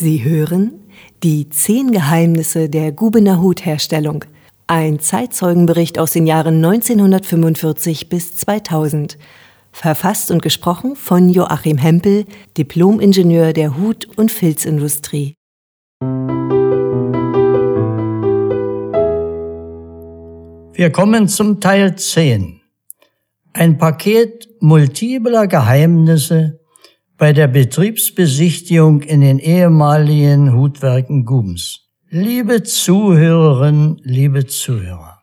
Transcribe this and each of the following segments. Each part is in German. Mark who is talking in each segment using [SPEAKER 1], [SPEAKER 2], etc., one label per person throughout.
[SPEAKER 1] Sie hören die zehn Geheimnisse der Gubener Hutherstellung. Ein Zeitzeugenbericht aus den Jahren 1945 bis 2000. Verfasst und gesprochen von Joachim Hempel, Diplomingenieur der Hut- und Filzindustrie.
[SPEAKER 2] Wir kommen zum Teil 10. Ein Paket multipler Geheimnisse bei der Betriebsbesichtigung in den ehemaligen Hutwerken Gubens. Liebe Zuhörerinnen, liebe Zuhörer,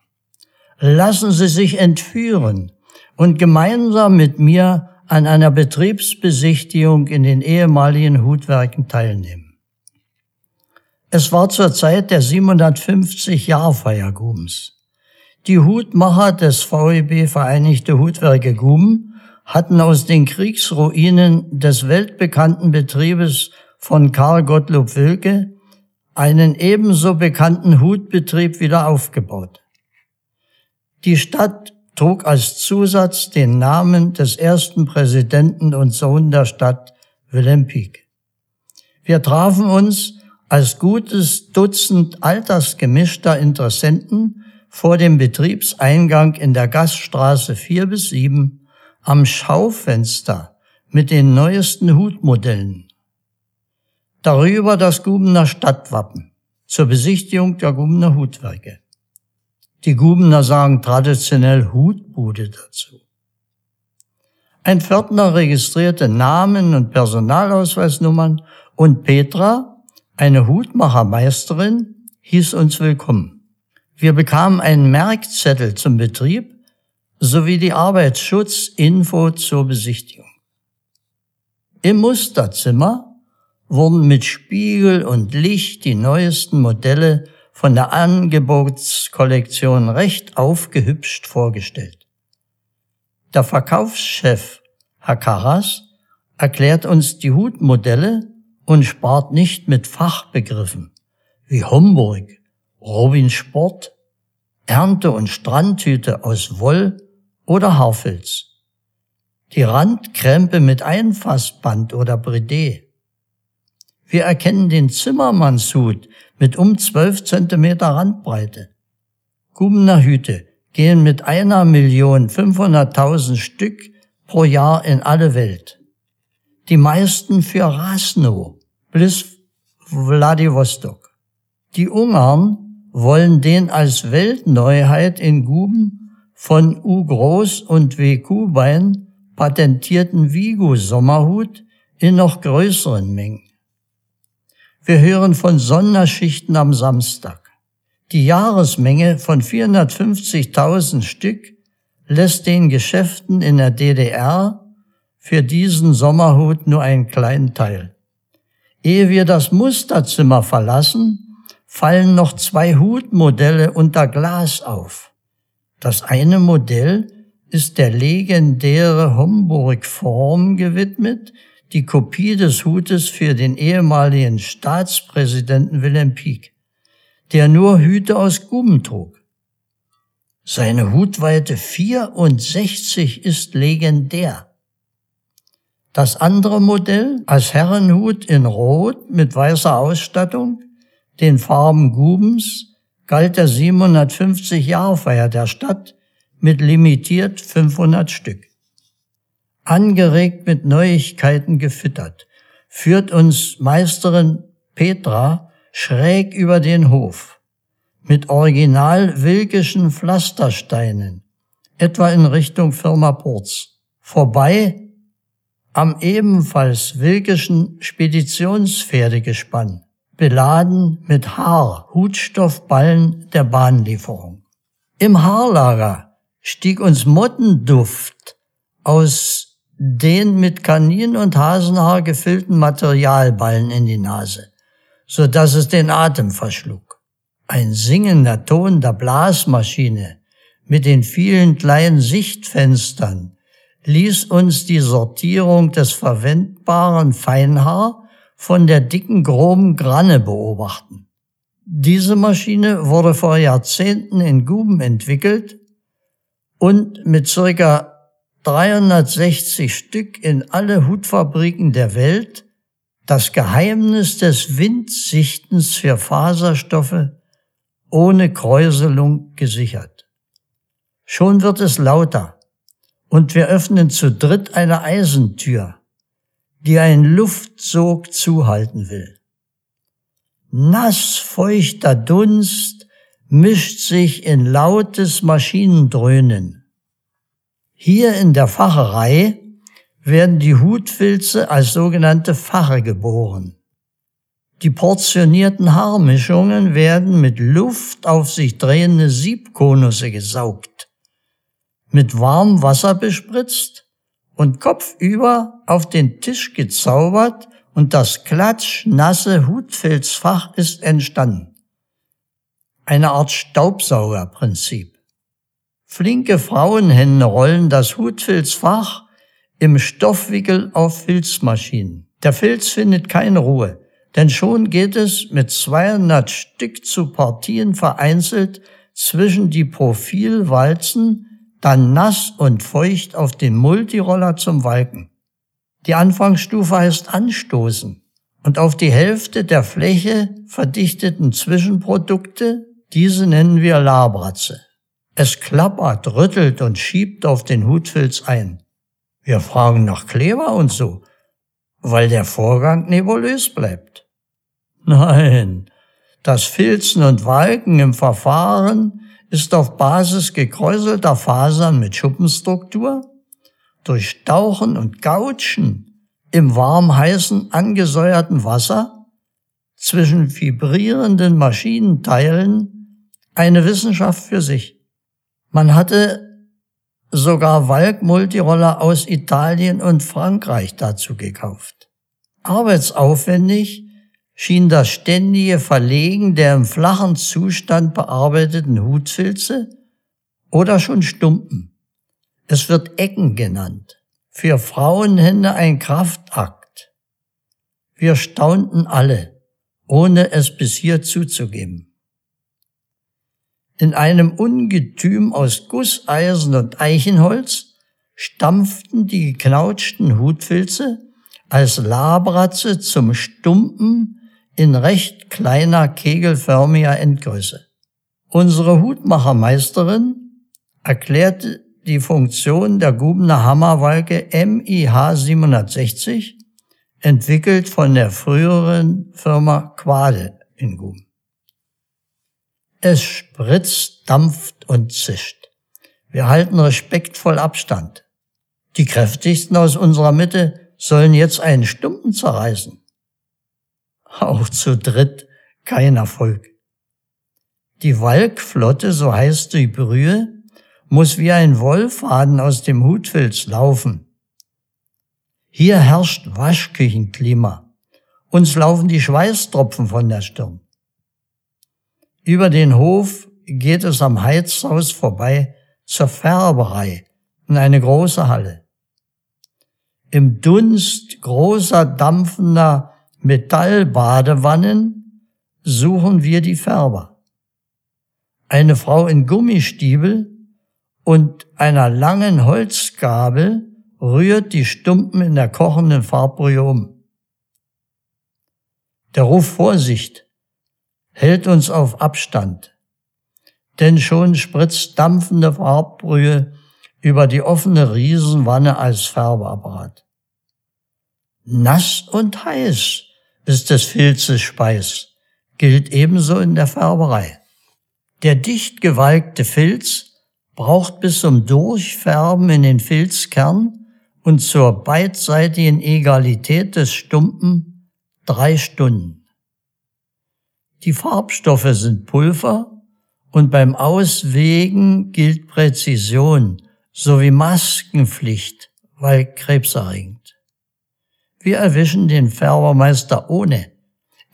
[SPEAKER 2] lassen Sie sich entführen und gemeinsam mit mir an einer Betriebsbesichtigung in den ehemaligen Hutwerken teilnehmen. Es war zur Zeit der 750-Jahrfeier Gubens. Die Hutmacher des VEB Vereinigte Hutwerke Guben hatten aus den Kriegsruinen des weltbekannten Betriebes von Karl Gottlob Wilke einen ebenso bekannten Hutbetrieb wieder aufgebaut. Die Stadt trug als Zusatz den Namen des ersten Präsidenten und Sohn der Stadt, Wilhelm Pieck. Wir trafen uns als gutes Dutzend altersgemischter Interessenten vor dem Betriebseingang in der Gaststraße 4 bis 7 am Schaufenster mit den neuesten Hutmodellen. Darüber das Gubener Stadtwappen zur Besichtigung der Gubener Hutwerke. Die Gubener sagen traditionell Hutbude dazu. Ein Pförtner registrierte Namen und Personalausweisnummern und Petra, eine Hutmachermeisterin, hieß uns willkommen. Wir bekamen einen Merkzettel zum Betrieb sowie die Arbeitsschutzinfo zur Besichtigung. Im Musterzimmer wurden mit Spiegel und Licht die neuesten Modelle von der Angebotskollektion recht aufgehübscht vorgestellt. Der Verkaufschef, Herr Karas, erklärt uns die Hutmodelle und spart nicht mit Fachbegriffen wie Homburg, Robin Sport, Ernte- und Strandhüte aus Woll oder Haarfilz. Die Randkrempe mit Einfassband oder Bridé. Wir erkennen den Zimmermannshut mit um 12 Zentimeter Randbreite. Gubener Hüte gehen mit einer Million 500.000 Stück pro Jahr in alle Welt. Die meisten für Rasno bis Vladivostok. Die Ungarn wollen den als Weltneuheit in Guben von U. Groß und W. Kubein patentierten Vigo Sommerhut in noch größeren Mengen. Wir hören von Sonderschichten am Samstag. Die Jahresmenge von 450.000 Stück lässt den Geschäften in der DDR für diesen Sommerhut nur einen kleinen Teil. Ehe wir das Musterzimmer verlassen, fallen noch zwei Hutmodelle unter Glas auf. Das eine Modell ist der legendäre Homburg-Form gewidmet, die Kopie des Hutes für den ehemaligen Staatspräsidenten Wilhelm Pieck, der nur Hüte aus Guben trug. Seine Hutweite 64 ist legendär. Das andere Modell als Herrenhut in Rot mit weißer Ausstattung, den Farben Gubens, galt der 750 Jahrfeier der Stadt mit limitiert 500 Stück. Angeregt mit Neuigkeiten gefüttert, führt uns Meisterin Petra schräg über den Hof mit original wilkischen Pflastersteinen, etwa in Richtung Firma Porz, vorbei am ebenfalls wilkischen Speditionspferdegespann beladen mit Haar, Hutstoffballen der Bahnlieferung. Im Haarlager stieg uns Mottenduft aus den mit Kanin- und Hasenhaar gefüllten Materialballen in die Nase, so dass es den Atem verschlug. Ein singender Ton der Blasmaschine mit den vielen kleinen Sichtfenstern ließ uns die Sortierung des verwendbaren Feinhaar von der dicken, groben Granne beobachten. Diese Maschine wurde vor Jahrzehnten in Guben entwickelt und mit circa 360 Stück in alle Hutfabriken der Welt Das Geheimnis des Windsichtens für Faserstoffe ohne Kräuselung gesichert. Schon wird es lauter und wir öffnen zu dritt eine Eisentür, die einen Luftsog zuhalten will. Nass feuchter Dunst mischt sich in lautes Maschinendröhnen. Hier in der Facherei werden die Hutfilze als sogenannte Fache geboren. Die portionierten Haarmischungen werden mit Luft auf sich drehende Siebkonusse gesaugt, mit warmem Wasser bespritzt und kopfüber auf den Tisch gezaubert und das klatschnasse Hutfilzfach ist entstanden. Eine Art Staubsaugerprinzip. Flinke Frauenhände rollen das Hutfilzfach im Stoffwickel auf Filzmaschinen. Der Filz findet keine Ruhe, denn schon geht es mit 200 Stück zu Partien vereinzelt zwischen die Profilwalzen, dann nass und feucht auf den Multiroller zum Walken. Die Anfangsstufe heißt Anstoßen und auf die Hälfte der Fläche verdichteten Zwischenprodukte, diese nennen wir Labratze. Es klappert, rüttelt und schiebt auf den Hutfilz ein. Wir fragen nach Kleber und so, weil der Vorgang nebulös bleibt. Nein, das Filzen und Walken im Verfahren ist auf Basis gekräuselter Fasern mit Schuppenstruktur durch Stauchen und Gautschen im warm-heißen angesäuerten Wasser zwischen vibrierenden Maschinenteilen eine Wissenschaft für sich. Man hatte sogar Walk-Multiroller aus Italien und Frankreich dazu gekauft. Arbeitsaufwendig schien das ständige Verlegen der im flachen Zustand bearbeiteten Hutfilze oder schon Stumpen. Es wird Ecken genannt. Für Frauenhände ein Kraftakt. Wir staunten alle, ohne es bis hier zuzugeben. In einem Ungetüm aus Gusseisen und Eichenholz stampften die geknautschten Hutfilze als Labratze zum Stumpen in recht kleiner kegelförmiger Endgröße. Unsere Hutmachermeisterin erklärte die Funktion der Gubener Hammerwalke MIH 760, entwickelt von der früheren Firma Quade in Guben. Es spritzt, dampft und zischt. Wir halten respektvoll Abstand. Die kräftigsten aus unserer Mitte sollen jetzt einen Stumpen zerreißen. Auch zu dritt kein Erfolg. Die Walkflotte, so heißt die Brühe, muss wie ein Wollfaden aus dem Hutfilz laufen. Hier herrscht Waschküchenklima. Uns laufen die Schweißtropfen von der Stirn. Über den Hof geht es am Heizhaus vorbei zur Färberei in eine große Halle. Im Dunst großer dampfender Metallbadewannen suchen wir die Färber. Eine Frau in Gummistiebel und einer langen Holzgabel rührt die Stumpen in der kochenden Farbbrühe um. Der Ruf Vorsicht hält uns auf Abstand. Denn schon spritzt dampfende Farbbrühe über die offene Riesenwanne als Färbeapparat. Nass und heiß ist des Filzes Speis, gilt ebenso in der Färberei. Der dicht gewalkte Filz braucht bis zum Durchfärben in den Filzkern und zur beidseitigen Egalität des Stumpen drei Stunden. Die Farbstoffe sind Pulver und beim Auswägen gilt Präzision sowie Maskenpflicht, weil krebserregend. Wir erwischen den Färbermeister ohne.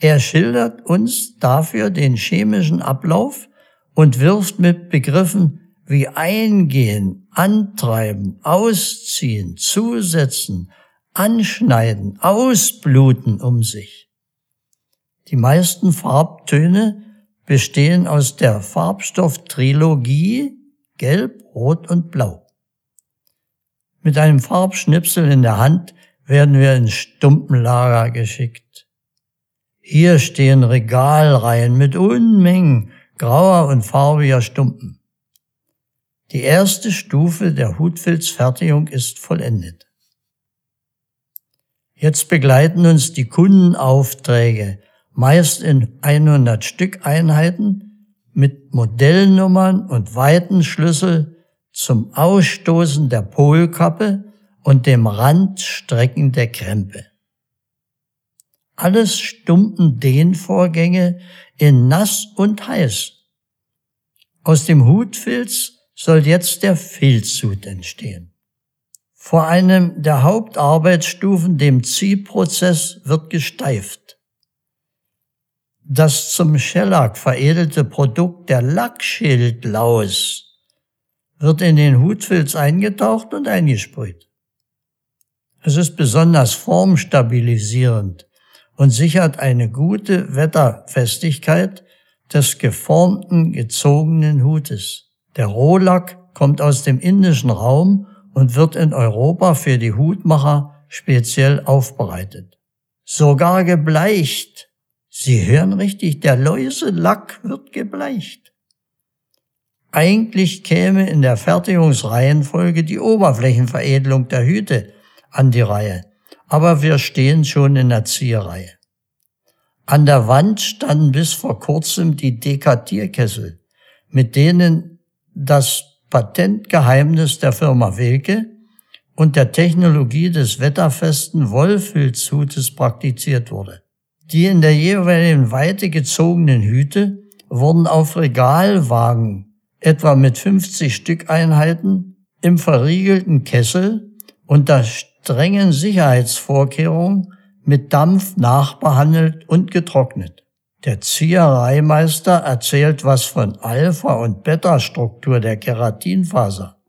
[SPEAKER 2] Er schildert uns dafür den chemischen Ablauf und wirft mit Begriffen wie eingehen, antreiben, ausziehen, zusetzen, anschneiden, ausbluten um sich. Die meisten Farbtöne bestehen aus der Farbstofftrilogie Gelb, Rot und Blau. Mit einem Farbschnipsel in der Hand werden wir ins Stumpenlager geschickt. Hier stehen Regalreihen mit Unmengen grauer und farbiger Stumpen. Die erste Stufe der Hutfilzfertigung ist vollendet. Jetzt begleiten uns die Kundenaufträge, meist in 100 Stück Einheiten mit Modellnummern und Weitenschlüssel zum Ausstoßen der Polkappe und dem Randstrecken der Krempe. Alles stumpen Dehnvorgänge in nass und heiß. Aus dem Hutfilz soll jetzt der Filzhut entstehen. Vor einem der Hauptarbeitsstufen, dem Ziehprozess, wird gesteift. Das zum Schellack veredelte Produkt der Lackschildlaus wird in den Hutfilz eingetaucht und eingesprüht. Es ist besonders formstabilisierend und sichert eine gute Wetterfestigkeit des geformten, gezogenen Hutes. Der Rohlack kommt aus dem indischen Raum und wird in Europa für die Hutmacher speziell aufbereitet. Sogar gebleicht. Sie hören richtig, der Läuselack wird gebleicht. Eigentlich käme in der Fertigungsreihenfolge die Oberflächenveredelung der Hüte an die Reihe, aber wir stehen schon in der Zieherreihe. An der Wand standen bis vor kurzem die Dekatierkessel, mit denen das Patentgeheimnis der Firma Wilke und der Technologie des wetterfesten Wollfilzhutes praktiziert wurde. Die in der jeweiligen Weite gezogenen Hüte wurden auf Regalwagen, etwa mit 50 Stückeinheiten, im verriegelten Kessel unter strengen Sicherheitsvorkehrungen mit Dampf nachbehandelt und getrocknet. Der Ziehereimeister erzählt was von Alpha- und Beta-Struktur der Keratinfaser.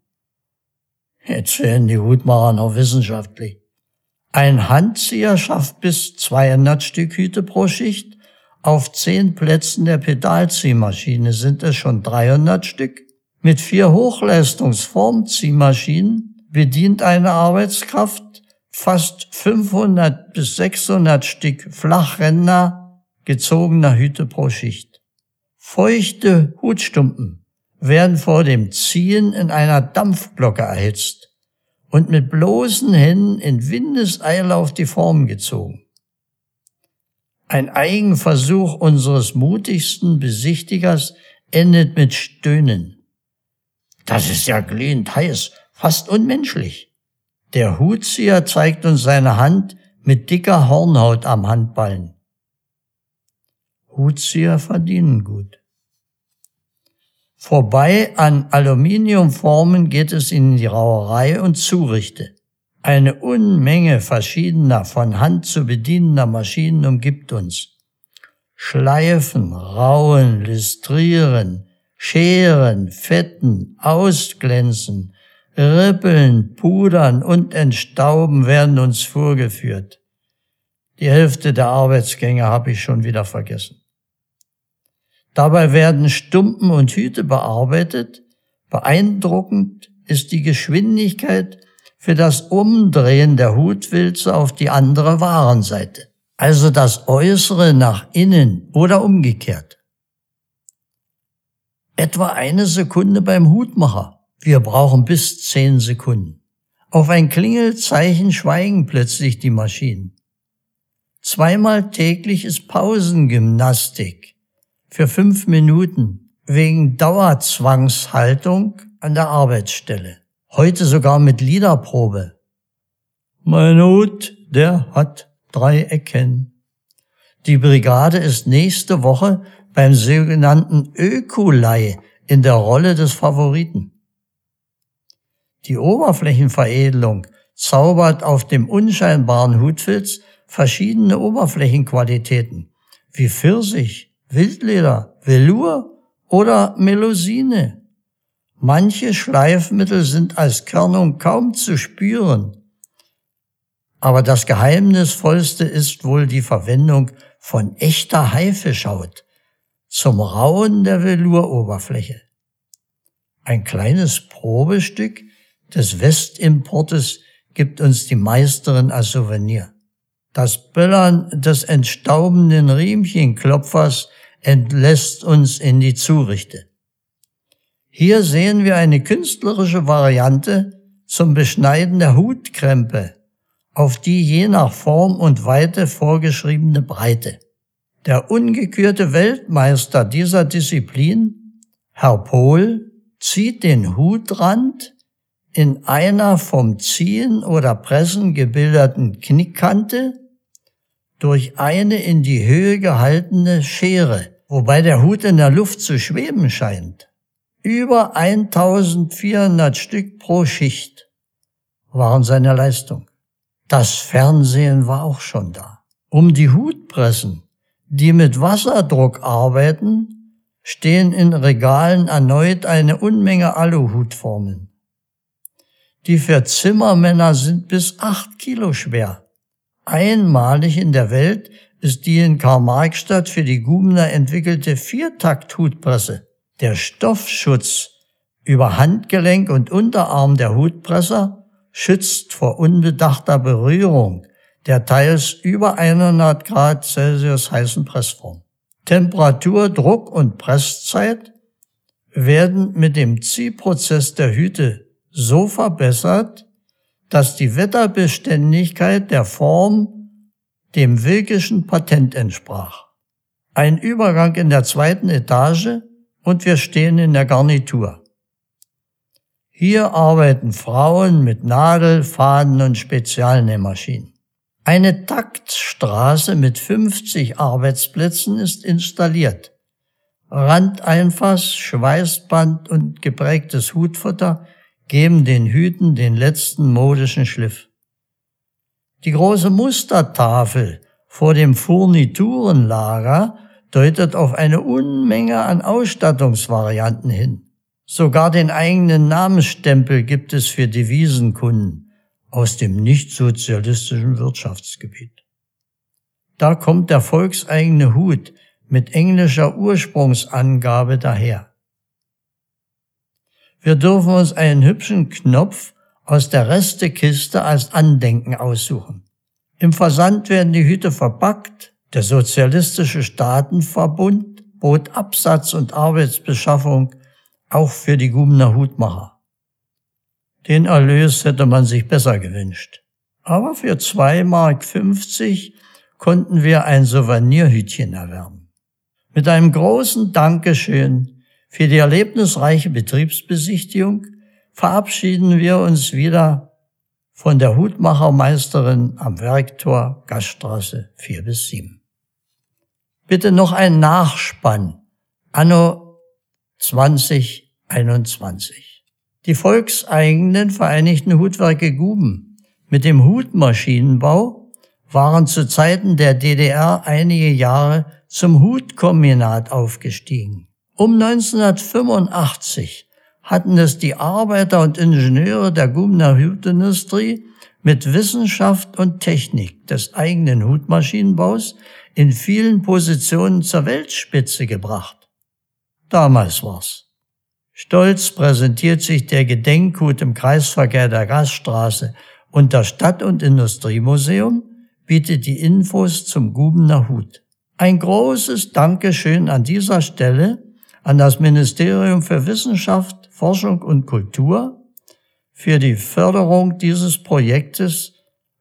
[SPEAKER 2] Jetzt werden die Hutmacher noch wissenschaftlich. Ein Handzieher schafft bis 200 Stück Hüte pro Schicht. Auf zehn Plätzen der Pedalziehmaschine sind es schon 300 Stück. Mit vier Hochleistungsformziehmaschinen bedient eine Arbeitskraft fast 500 bis 600 Stück Flachränder gezogener Hüte pro Schicht. Feuchte Hutstumpen werden vor dem Ziehen in einer Dampfglocke erhitzt und mit bloßen Händen in Windeseile auf die Form gezogen. Ein Eigenversuch unseres mutigsten Besichtigers endet mit Stöhnen. Das ist ja glühend heiß, fast unmenschlich. Der Hutzieher zeigt uns seine Hand mit dicker Hornhaut am Handballen. Hutzieher verdienen gut. Vorbei an Aluminiumformen geht es in die Rauerei und Zurichte. Eine Unmenge verschiedener von Hand zu bedienender Maschinen umgibt uns. Schleifen, Rauen, Listrieren, Scheren, Fetten, Ausglänzen, Rippeln, Pudern und Entstauben werden uns vorgeführt. Die Hälfte der Arbeitsgänge habe ich schon wieder vergessen. Dabei werden Stumpen und Hüte bearbeitet. Beeindruckend ist die Geschwindigkeit für das Umdrehen der Hutwilze auf die andere Warenseite. Also das Äußere nach innen oder umgekehrt. Etwa eine Sekunde beim Hutmacher. Wir brauchen bis zehn Sekunden. Auf ein Klingelzeichen schweigen plötzlich die Maschinen. Zweimal täglich ist Pausengymnastik für fünf Minuten wegen Dauerzwangshaltung an der Arbeitsstelle. Heute sogar mit Liederprobe. Mein Hut, der hat drei Ecken. Die Brigade ist nächste Woche beim sogenannten Ökolei in der Rolle des Favoriten. Die Oberflächenveredelung zaubert auf dem unscheinbaren Hutfilz verschiedene Oberflächenqualitäten, wie Pfirsich, Wildleder, Velour oder Melusine. Manche Schleifmittel sind als Körnung kaum zu spüren. Aber das Geheimnisvollste ist wohl die Verwendung von echter Haifischhaut zum Rauen der Velouroberfläche. Ein kleines Probestück des Westimportes gibt uns die Meisterin als Souvenir. Das Böllern des entstaubenden Riemchenklopfers entlässt uns in die Zurichte. Hier sehen wir eine künstlerische Variante zum Beschneiden der Hutkrempe, auf die je nach Form und Weite vorgeschriebene Breite. Der ungekürte Weltmeister dieser Disziplin, Herr Pohl, zieht den Hutrand in einer vom Ziehen oder Pressen gebildeten Knickkante durch eine in die Höhe gehaltene Schere, wobei der Hut in der Luft zu schweben scheint. Über 1400 Stück pro Schicht waren seine Leistung. Das Fernsehen war auch schon da. Um die Hutpressen, die mit Wasserdruck arbeiten, stehen in Regalen erneut eine Unmenge Aluhutformen. Die für Zimmermänner sind bis acht Kilo schwer. Einmalig in der Welt ist die in Karl-Marx-Stadt für die Gubner entwickelte Viertakt-Hutpresse. Der Stoffschutz über Handgelenk und Unterarm der Hutpresser schützt vor unbedachter Berührung der teils über 100 Grad Celsius heißen Pressform. Temperatur, Druck und Presszeit werden mit dem Ziehprozess der Hüte so verbessert, dass die Wetterbeständigkeit der Form dem Wilkischen Patent entsprach. Ein Übergang in der zweiten Etage und wir stehen in der Garnitur. Hier arbeiten Frauen mit Nadel, Faden und Spezialnähmaschinen. Eine Taktstraße mit 50 Arbeitsplätzen ist installiert. Randeinfass, Schweißband und geprägtes Hutfutter geben den Hüten den letzten modischen Schliff. Die große Mustertafel vor dem Furniturenlager deutet auf eine Unmenge an Ausstattungsvarianten hin. Sogar den eigenen Namensstempel gibt es für Devisenkunden aus dem nicht-sozialistischen Wirtschaftsgebiet. Da kommt der volkseigene Hut mit englischer Ursprungsangabe daher. Wir dürfen uns einen hübschen Knopf aus der Restekiste als Andenken aussuchen. Im Versand werden die Hüte verpackt. Der Sozialistische Staatenverbund bot Absatz und Arbeitsbeschaffung auch für die Gubener Hutmacher. Den Erlös hätte man sich besser gewünscht. Aber für 2,50 Mark konnten wir ein Souvenirhütchen erwerben. Mit einem großen Dankeschön für die erlebnisreiche Betriebsbesichtigung verabschieden wir uns wieder von der Hutmachermeisterin am Werktor Gaststraße 4 bis 7. Bitte noch ein Nachspann. Anno 2021. Die volkseigenen Vereinigten Hutwerke Guben mit dem Hutmaschinenbau waren zu Zeiten der DDR einige Jahre zum Hutkombinat aufgestiegen. Um 1985 hatten es die Arbeiter und Ingenieure der Gumner Hutindustrie mit Wissenschaft und Technik des eigenen Hutmaschinenbaus in vielen Positionen zur Weltspitze gebracht. Damals war's. Stolz präsentiert sich der Gedenkhut im Kreisverkehr der Gaststraße und das Stadt- und Industriemuseum bietet die Infos zum Gubener Hut. Ein großes Dankeschön an dieser Stelle an das Ministerium für Wissenschaft, Forschung und Kultur für die Förderung dieses Projektes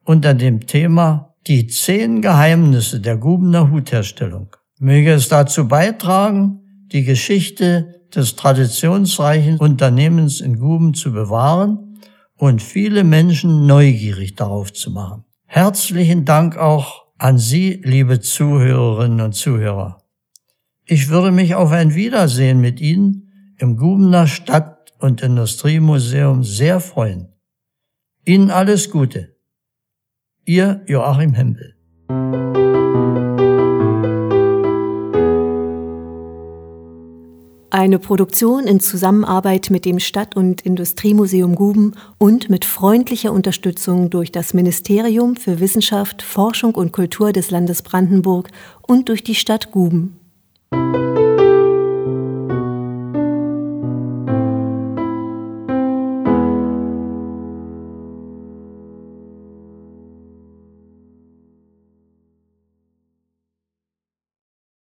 [SPEAKER 2] unter dem Thema Die zehn Geheimnisse der Gubener Hutherstellung. Möge es dazu beitragen, die Geschichte des traditionsreichen Unternehmens in Guben zu bewahren und viele Menschen neugierig darauf zu machen. Herzlichen Dank auch an Sie, liebe Zuhörerinnen und Zuhörer. Ich würde mich auf ein Wiedersehen mit Ihnen im Gubener Stadt- und Industriemuseum sehr freuen. Ihnen alles Gute. Ihr Joachim Hempel.
[SPEAKER 1] Eine Produktion in Zusammenarbeit mit dem Stadt- und Industriemuseum Guben und mit freundlicher Unterstützung durch das Ministerium für Wissenschaft, Forschung und Kultur des Landes Brandenburg und durch die Stadt Guben. Thank you.